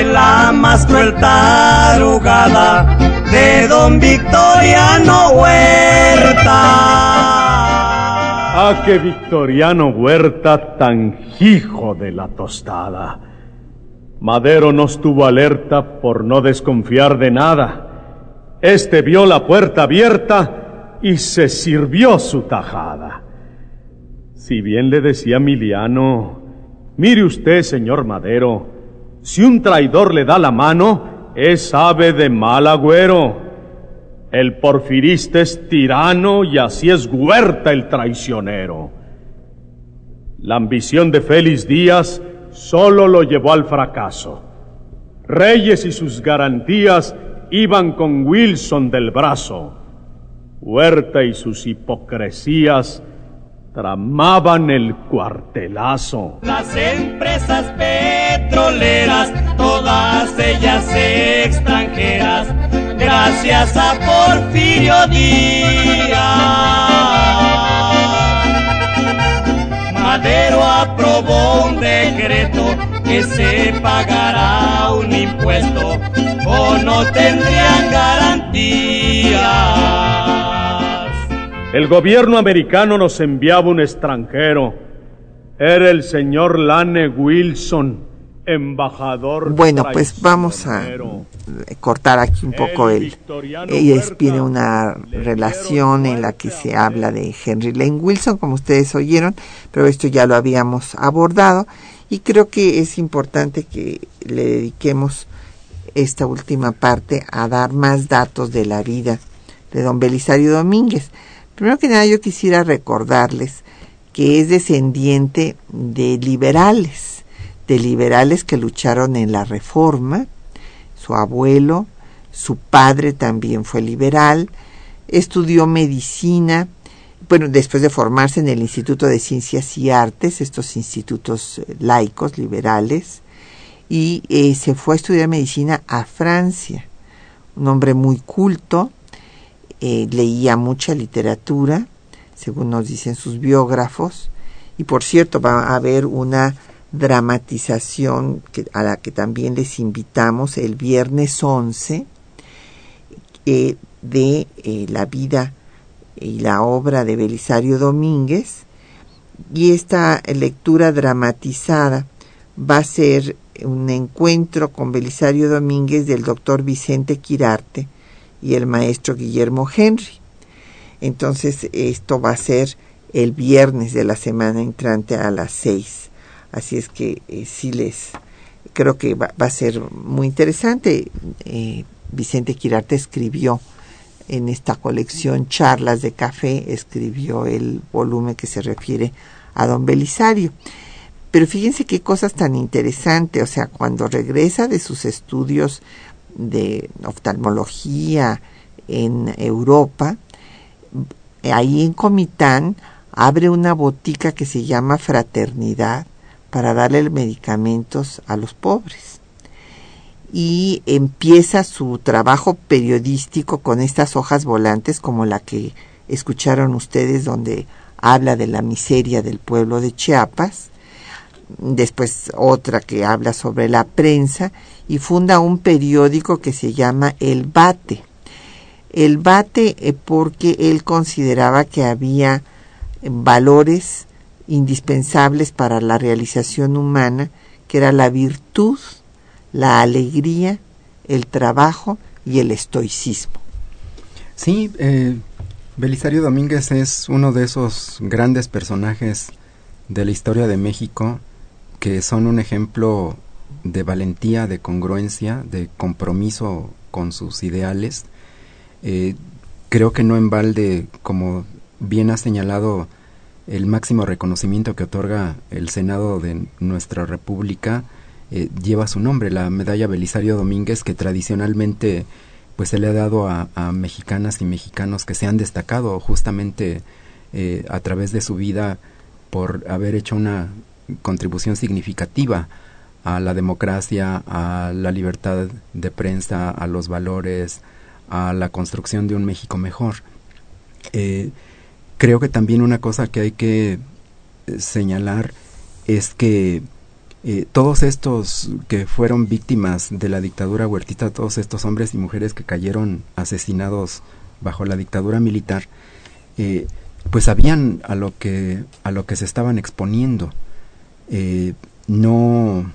F: La más cruel tarugada de don Victoriano Huerta.
G: Ah, qué Victoriano Huerta tan hijo de la tostada. Madero no estuvo alerta por no desconfiar de nada. Este vio la puerta abierta y se sirvió su tajada. Si bien le decía Miliano, mire usted, señor Madero, si un traidor le da la mano, es ave de mal agüero. El porfirista es tirano y así es Huerta el traicionero. La ambición de Félix Díaz solo lo llevó al fracaso. Reyes y sus garantías iban con Wilson del brazo. Huerta y sus hipocresías tramaban el cuartelazo.
F: Las empresas petroleras, todas ellas extranjeras, gracias a Porfirio Díaz. Madero aprobó un decreto que se pagará un impuesto o no tendrían garantías.
G: El gobierno americano nos enviaba un extranjero. Era el señor Lane Wilson, embajador.
A: Bueno, pues vamos a cortar aquí un poco el... Ella viene una relación en la que se habla de Henry Lane Wilson, como ustedes oyeron, pero esto ya lo habíamos abordado y creo que es importante que le dediquemos esta última parte a dar más datos de la vida de don Belisario Domínguez. Primero que nada yo quisiera recordarles que es descendiente de liberales, de liberales que lucharon en la reforma, su abuelo, su padre también fue liberal, estudió medicina, bueno, después de formarse en el Instituto de Ciencias y Artes, estos institutos eh, laicos, liberales, y eh, se fue a estudiar medicina a Francia. Un hombre muy culto, eh, leía mucha literatura, según nos dicen sus biógrafos, y por cierto va a haber una dramatización a la que también les invitamos el viernes 11 eh, de eh, la vida y la obra de Belisario Domínguez y esta lectura dramatizada va a ser un encuentro con Belisario Domínguez del doctor Vicente Quirarte y el maestro Guillermo Henry. Entonces esto va a ser el viernes de la semana entrante a las seis. Así es que eh, sí les creo que va, a ser muy interesante. Eh, Vicente Quirarte escribió en esta colección Charlas de Café, escribió el volumen que se refiere a don Belisario. Pero fíjense qué cosas tan interesantes, o sea, cuando regresa de sus estudios de oftalmología en Europa, ahí en Comitán abre una botica que se llama Fraternidad para darle medicamentos a los pobres. Y empieza su trabajo periodístico con estas hojas volantes como la que escucharon ustedes donde habla de la miseria del pueblo de Chiapas, después otra que habla sobre la prensa y funda un periódico que se llama El Bate. El Bate eh, porque él consideraba que había valores indispensables para la realización humana, que era la virtud, la alegría, el trabajo y el estoicismo.
B: Sí, eh, Belisario Domínguez es uno de esos grandes personajes de la historia de México que son un ejemplo de valentía, de congruencia, de compromiso con sus ideales. Eh, creo que no en balde, como bien ha señalado el máximo reconocimiento que otorga el Senado de nuestra República eh, lleva su nombre, la medalla Belisario Domínguez, que tradicionalmente pues se le ha dado a, mexicanas y mexicanos que se han destacado justamente eh, a través de su vida por haber hecho una contribución significativa a la democracia, a la libertad de prensa, a los valores, a la construcción de un México mejor. Eh, Creo que también una cosa que hay que eh, señalar es que eh, todos estos que fueron víctimas de la dictadura huertita, todos estos hombres y mujeres que cayeron asesinados bajo la dictadura militar, pues sabían a lo que a lo que se estaban exponiendo. no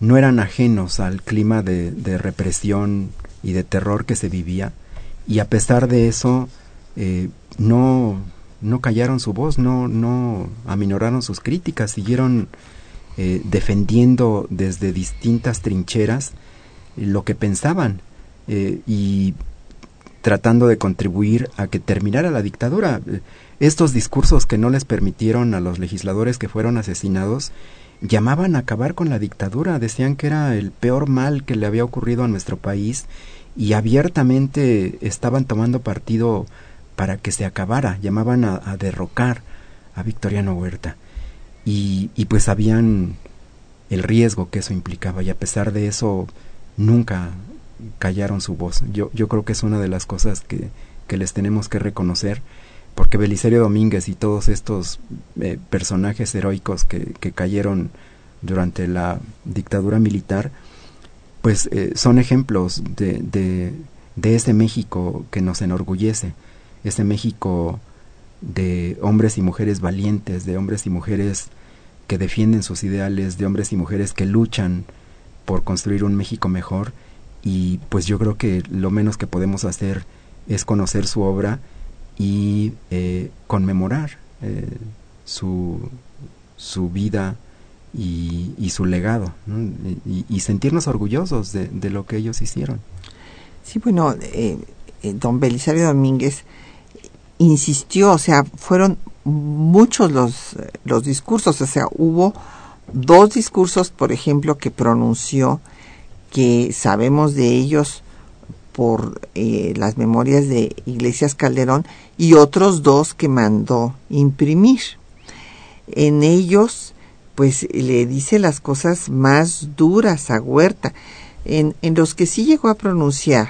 B: no eran ajenos al clima de, represión y de terror que se vivía y a pesar de eso eh, no no callaron su voz, no no aminoraron sus críticas, siguieron eh, defendiendo desde distintas trincheras lo que pensaban eh, y tratando de contribuir a que terminara la dictadura. Estos discursos que no les permitieron a los legisladores que fueron asesinados llamaban a acabar con la dictadura, decían que era el peor mal que le había ocurrido a nuestro país y abiertamente estaban tomando partido para que se acabara, llamaban a, derrocar a Victoriano Huerta y, y pues sabían el riesgo que eso implicaba y a pesar de eso nunca callaron su voz. Yo, yo creo que es una de las cosas que, que les tenemos que reconocer porque Belisario Domínguez y todos estos eh, personajes heroicos que, que, cayeron durante la dictadura militar, pues eh, son ejemplos de, de, de, ese México que nos enorgullece, ese México de hombres y mujeres valientes, de hombres y mujeres que defienden sus ideales, de hombres y mujeres que luchan por construir un México mejor. Y pues yo creo que lo menos que podemos hacer es conocer su obra y eh, conmemorar eh, su, su vida y, y su legado y, sentirnos orgullosos de, de, lo que ellos hicieron.
A: Sí, bueno, eh, don Belisario Domínguez insistió, o sea, fueron muchos los, los discursos, o sea, hubo dos discursos, por ejemplo, que pronunció, que sabemos de ellos por eh, las memorias de Iglesias Calderón y otros dos que mandó imprimir. En ellos, pues le dice las cosas más duras a Huerta. En, en los que sí llegó a pronunciar,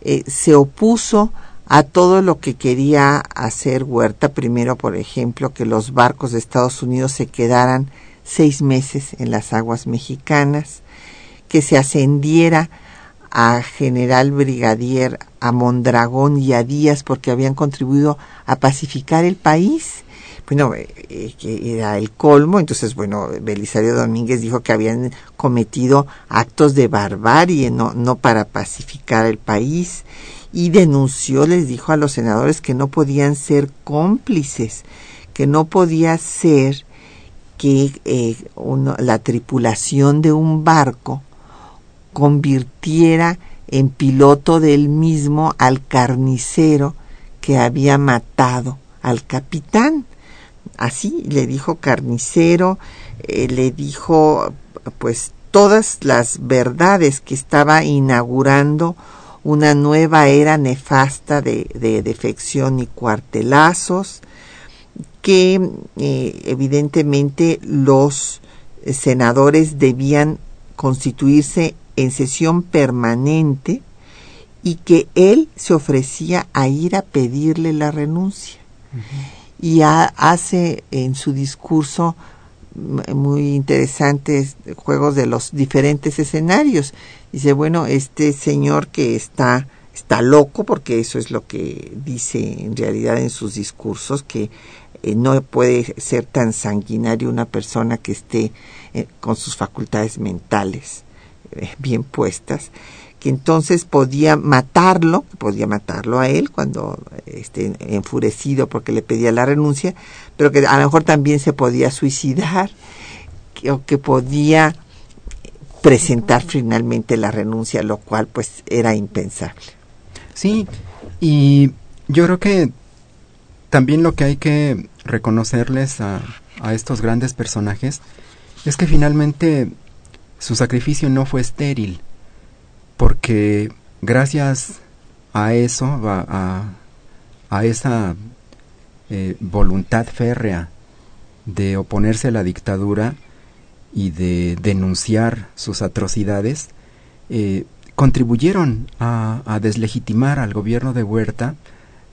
A: eh, se opuso a todo lo que quería hacer Huerta. Primero, por ejemplo, que los barcos de Estados Unidos se quedaran seis meses en las aguas mexicanas, que se ascendiera a general brigadier, a Mondragón y a Díaz porque habían contribuido a pacificar el país. Bueno, eh, eh, que era el colmo, entonces, bueno, Belisario Domínguez dijo que habían cometido actos de barbarie, no, no para pacificar el país, y denunció, les dijo a los senadores que no podían ser cómplices, que no podía ser que eh, uno, la tripulación de un barco convirtiera en piloto del mismo al carnicero que había matado al capitán. Así le dijo carnicero, eh, le dijo pues todas las verdades que estaba inaugurando una nueva era nefasta de, de defección y cuartelazos, que eh, evidentemente los senadores debían constituirse en sesión permanente y que él se ofrecía a ir a pedirle la renuncia. Y hace en su discurso muy interesantes juegos de los diferentes escenarios. Dice, bueno, este señor que está está loco porque eso es lo que dice en realidad en sus discursos que eh, no puede ser tan sanguinario una persona que esté eh, con sus facultades mentales bien puestas, que entonces podía matarlo, podía matarlo a él cuando esté enfurecido porque le pedía la renuncia, pero que a lo mejor también se podía suicidar, que, o que podía presentar finalmente la renuncia, lo cual pues era impensable.
B: Sí, y yo creo que también lo que hay que reconocerles a, a estos grandes personajes es que finalmente su sacrificio no fue estéril, porque gracias a eso, a, a, esa eh, voluntad férrea de oponerse a la dictadura y de denunciar sus atrocidades, eh, contribuyeron a, a, deslegitimar al gobierno de Huerta,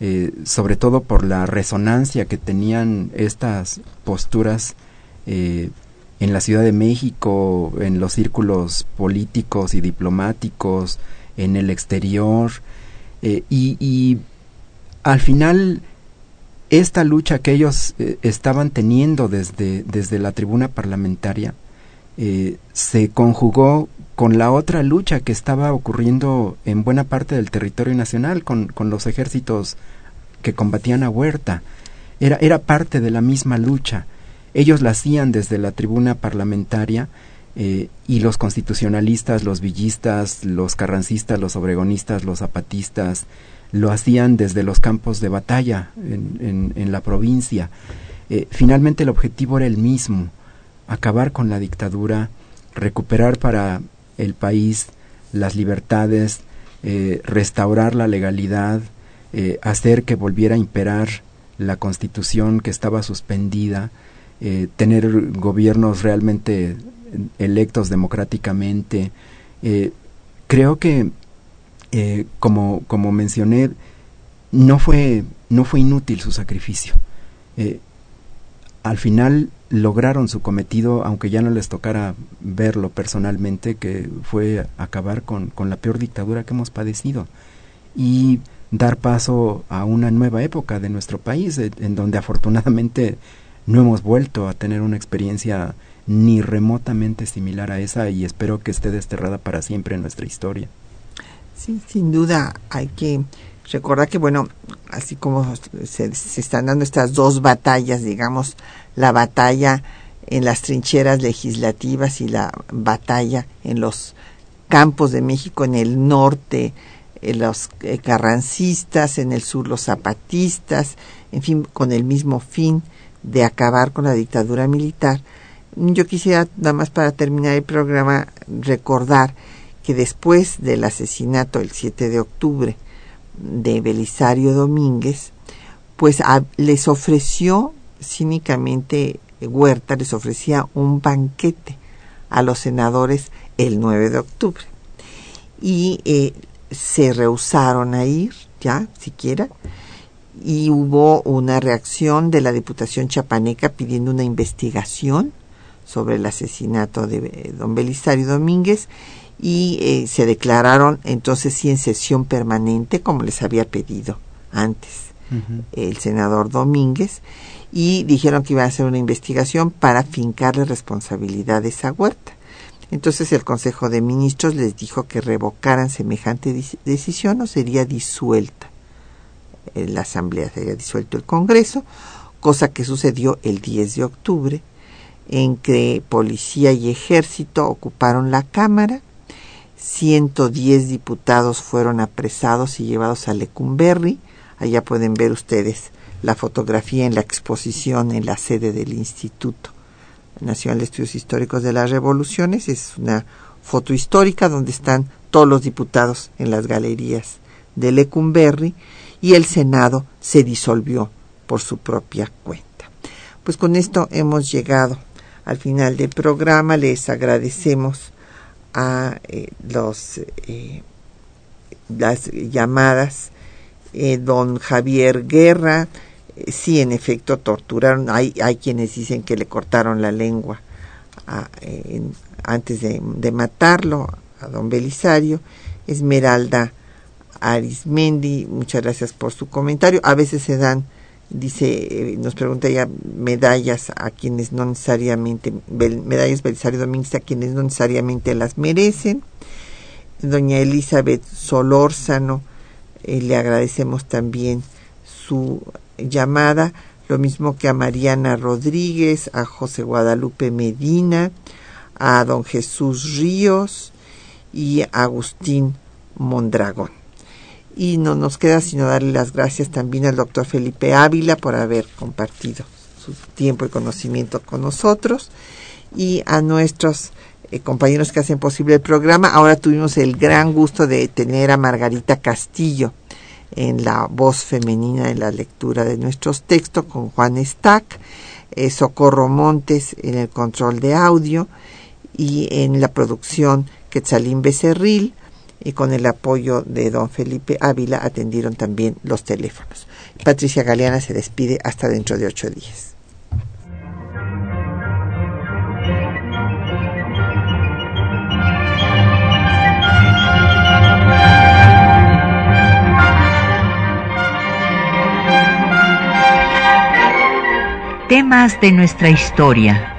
B: eh, sobre todo por la resonancia que tenían estas posturas en la Ciudad de México, en los círculos políticos y diplomáticos, en el exterior, eh, y, al final esta lucha que ellos eh, estaban teniendo desde, desde la tribuna parlamentaria eh, se conjugó con la otra lucha que estaba ocurriendo en buena parte del territorio nacional, con, con los ejércitos que combatían a Huerta. Era, era parte de la misma lucha. Ellos la hacían desde la tribuna parlamentaria eh, y los constitucionalistas, los villistas, los carrancistas, los obregonistas, los zapatistas, lo hacían desde los campos de batalla en, la provincia. Eh, finalmente el objetivo era el mismo, acabar con la dictadura, recuperar para el país las libertades, eh, restaurar la legalidad, hacer que volviera a imperar la constitución que estaba suspendida, eh, tener gobiernos realmente electos democráticamente. creo que, como, como mencioné, no fue, no fue inútil su sacrificio. al final lograron su cometido, aunque ya no les tocara verlo personalmente, que fue acabar con, con la peor dictadura que hemos padecido y dar paso a una nueva época de nuestro país, en donde afortunadamente no hemos vuelto a tener una experiencia ni remotamente similar a esa y espero que esté desterrada para siempre en nuestra historia.
A: Sí, sin duda hay que recordar que, bueno, así como se, se están dando estas dos batallas, digamos, la batalla en las trincheras legislativas y la batalla en los campos de México en el norte, en los eh, carrancistas, en el sur los zapatistas, en fin, con el mismo fin de acabar con la dictadura militar. Yo quisiera, nada más para terminar el programa, recordar que después del asesinato el 7 de octubre de Belisario Domínguez, pues les ofreció cínicamente Huerta les ofrecía un banquete a los senadores el 9 de octubre y eh, se rehusaron a ir ya siquiera y hubo una reacción de la Diputación Chapaneca pidiendo una investigación sobre el asesinato de eh, don Belisario Domínguez y eh, se declararon entonces sí en sesión permanente como les había pedido antes el senador Domínguez y dijeron que iban a hacer una investigación para fincarle responsabilidades a Huerta. Entonces el Consejo de Ministros les dijo que revocaran semejante decisión o sería disuelta la Asamblea, sería disuelto el Congreso, cosa que sucedió el 10 de octubre, en que policía y ejército ocuparon la Cámara, 110 diputados fueron apresados y llevados a Lecumberri, allá pueden ver ustedes la fotografía en la exposición en la sede del Instituto Nacional de Estudios Históricos de las Revoluciones. Es una foto histórica donde están todos los diputados en las galerías de Lecumberri y el Senado se disolvió por su propia cuenta. Pues con esto hemos llegado al final del programa. Les agradecemos a eh, los eh, las llamadas eh, don Javier Guerra, sí, en efecto, torturaron. Hay, hay quienes dicen que le cortaron la lengua antes de, de, matarlo a don Belisario. Esmeralda Arismendi, muchas gracias por su comentario. A veces se dan, dice, eh, nos pregunta ya, medallas a quienes no necesariamente, medallas Belisario Domínguez a quienes no necesariamente las merecen. Doña Elizabeth Solórzano, eh, le agradecemos también su llamada, lo mismo que a Mariana Rodríguez, a José Guadalupe Medina, a don Jesús Ríos y a Agustín Mondragón. Y no nos queda sino darle las gracias también al doctor Felipe Ávila por haber compartido su tiempo y conocimiento con nosotros y a nuestros eh, compañeros que hacen posible el programa. Ahora tuvimos el gran gusto de tener a Margarita Castillo en la voz femenina en la lectura de nuestros textos con Juan Stack, eh, Socorro Montes en el control de audio y en la producción Quetzalín Becerril y con el apoyo de don Felipe Ávila atendieron también los teléfonos. Patricia Galeana se despide hasta dentro de ocho días.
H: Temas de nuestra historia.